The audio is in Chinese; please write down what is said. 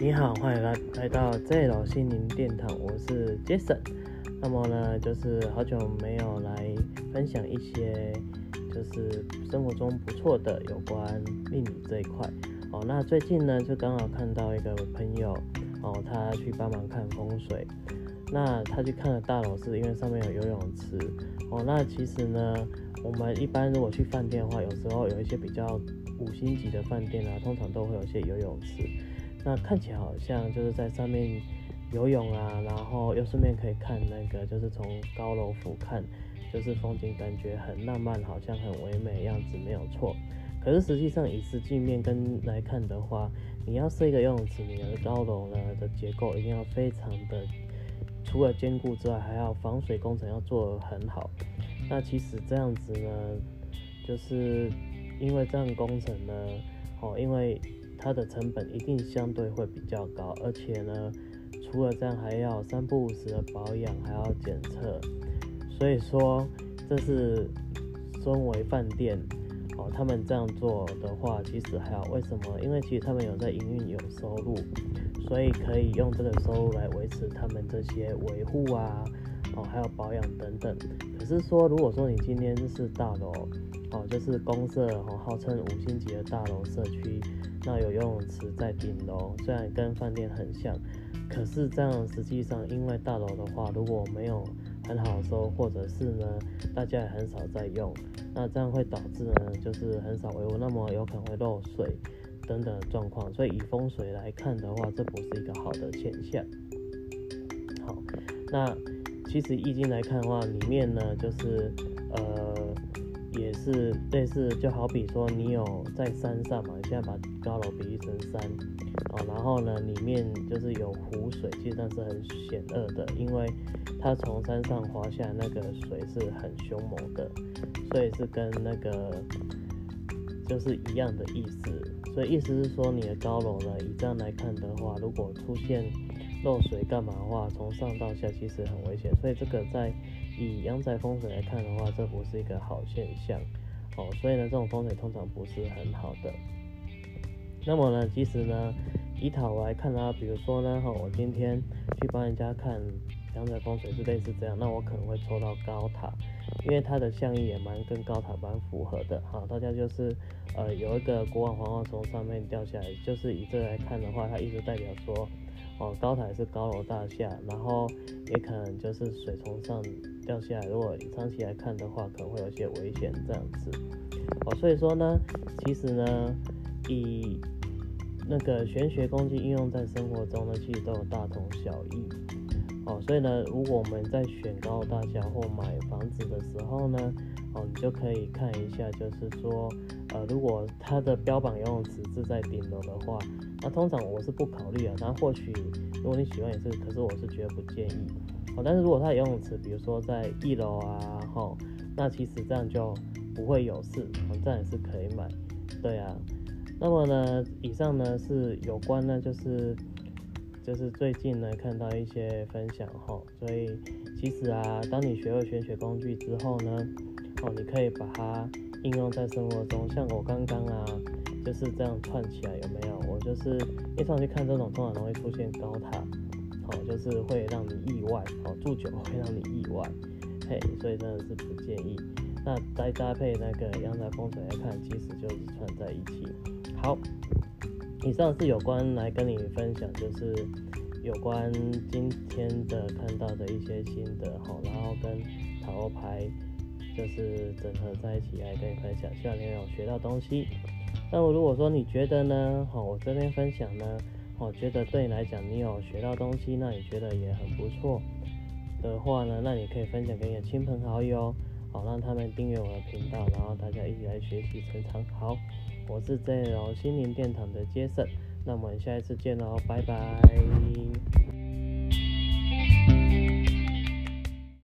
你好，欢迎来来到 Z 老心灵殿堂，我是 Jason。那么呢，就是好久没有来分享一些就是生活中不错的有关命理这一块哦。那最近呢，就刚好看到一个朋友哦，他去帮忙看风水。那他去看了大楼，是因为上面有游泳池哦。那其实呢，我们一般如果去饭店的话，有时候有一些比较五星级的饭店啊，通常都会有一些游泳池。那看起来好像就是在上面游泳啊，然后又顺便可以看那个，就是从高楼俯瞰，就是风景感觉很浪漫，好像很唯美样子，没有错。可是实际上以实际面跟来看的话，你要设一个游泳池，你的高楼呢的结构一定要非常的，除了坚固之外，还要防水工程要做得很好。那其实这样子呢，就是因为这样工程呢，哦，因为。它的成本一定相对会比较高，而且呢，除了这样还要三不五时的保养，还要检测，所以说这是身为饭店哦，他们这样做的话，其实还好。为什么？因为其实他们有在营运有收入，所以可以用这个收入来维持他们这些维护啊，哦，还有保养等等。可是说，如果说你今天是大楼，哦，就是公社哦，号称五星级的大楼社区。那有游泳池在顶楼，虽然跟饭店很像，可是这样实际上，因为大楼的话，如果没有很好收，或者是呢，大家也很少在用，那这样会导致呢，就是很少维护，那么有可能会漏水等等状况。所以以风水来看的话，这不是一个好的现象。好，那其实易经来看的话，里面呢，就是呃。也是类似，就好比说你有在山上嘛，你现在把高楼比喻成山，哦，然后呢，里面就是有湖水，其实上是很险恶的，因为它从山上滑下那个水是很凶猛的，所以是跟那个就是一样的意思。所以意思是说，你的高楼呢，以这样来看的话，如果出现漏水干嘛的话，从上到下其实很危险。所以这个在以阳宅风水来看的话，这不是一个好现象哦。所以呢，这种风水通常不是很好的。那么呢，其实呢，以塔来看啊，比如说呢，哈，我今天去帮人家看阳宅风水是类似这样，那我可能会抽到高塔，因为它的象意也蛮跟高塔蛮符合的哈。大家就是呃有一个国王皇后从上面掉下来，就是以这来看的话，它一直代表说。哦，高台是高楼大厦，然后也可能就是水从上掉下来。如果长期来看的话，可能会有些危险这样子。哦，所以说呢，其实呢，以那个玄学工具应用在生活中呢，其实都有大同小异。哦，所以呢，如果我们在选高楼大厦或买房子的时候呢，哦，你就可以看一下，就是说，呃，如果它的标榜游泳池是在顶楼的话。那通常我是不考虑啊，那或许如果你喜欢也是，可是我是绝对不建议。哦，但是如果它游泳池，比如说在一楼啊，吼，那其实这样就不会有事，这样也是可以买。对啊，那么呢，以上呢是有关呢，就是就是最近呢看到一些分享哈，所以其实啊，当你学会玄学工具之后呢，哦，你可以把它应用在生活中，像我刚刚啊。就是这样串起来有没有？我就是一上去看这种，通常容易出现高塔，好，就是会让你意外，好，住久会让你意外，嘿，所以真的是不建议。那再搭配那个阳台风水来看，其实就是串在一起。好，以上是有关来跟你分享，就是有关今天的看到的一些心得，好，然后跟塔罗牌就是整合在一起来跟你分享，希望你有学到东西。那么如果说你觉得呢，好，我这边分享呢，我觉得对你来讲，你有学到东西，那你觉得也很不错的话呢，那你可以分享给你的亲朋好友，好，让他们订阅我的频道，然后大家一起来学习成长。好，我是 J 楼心灵殿堂的杰森，那我们下一次见喽，拜拜。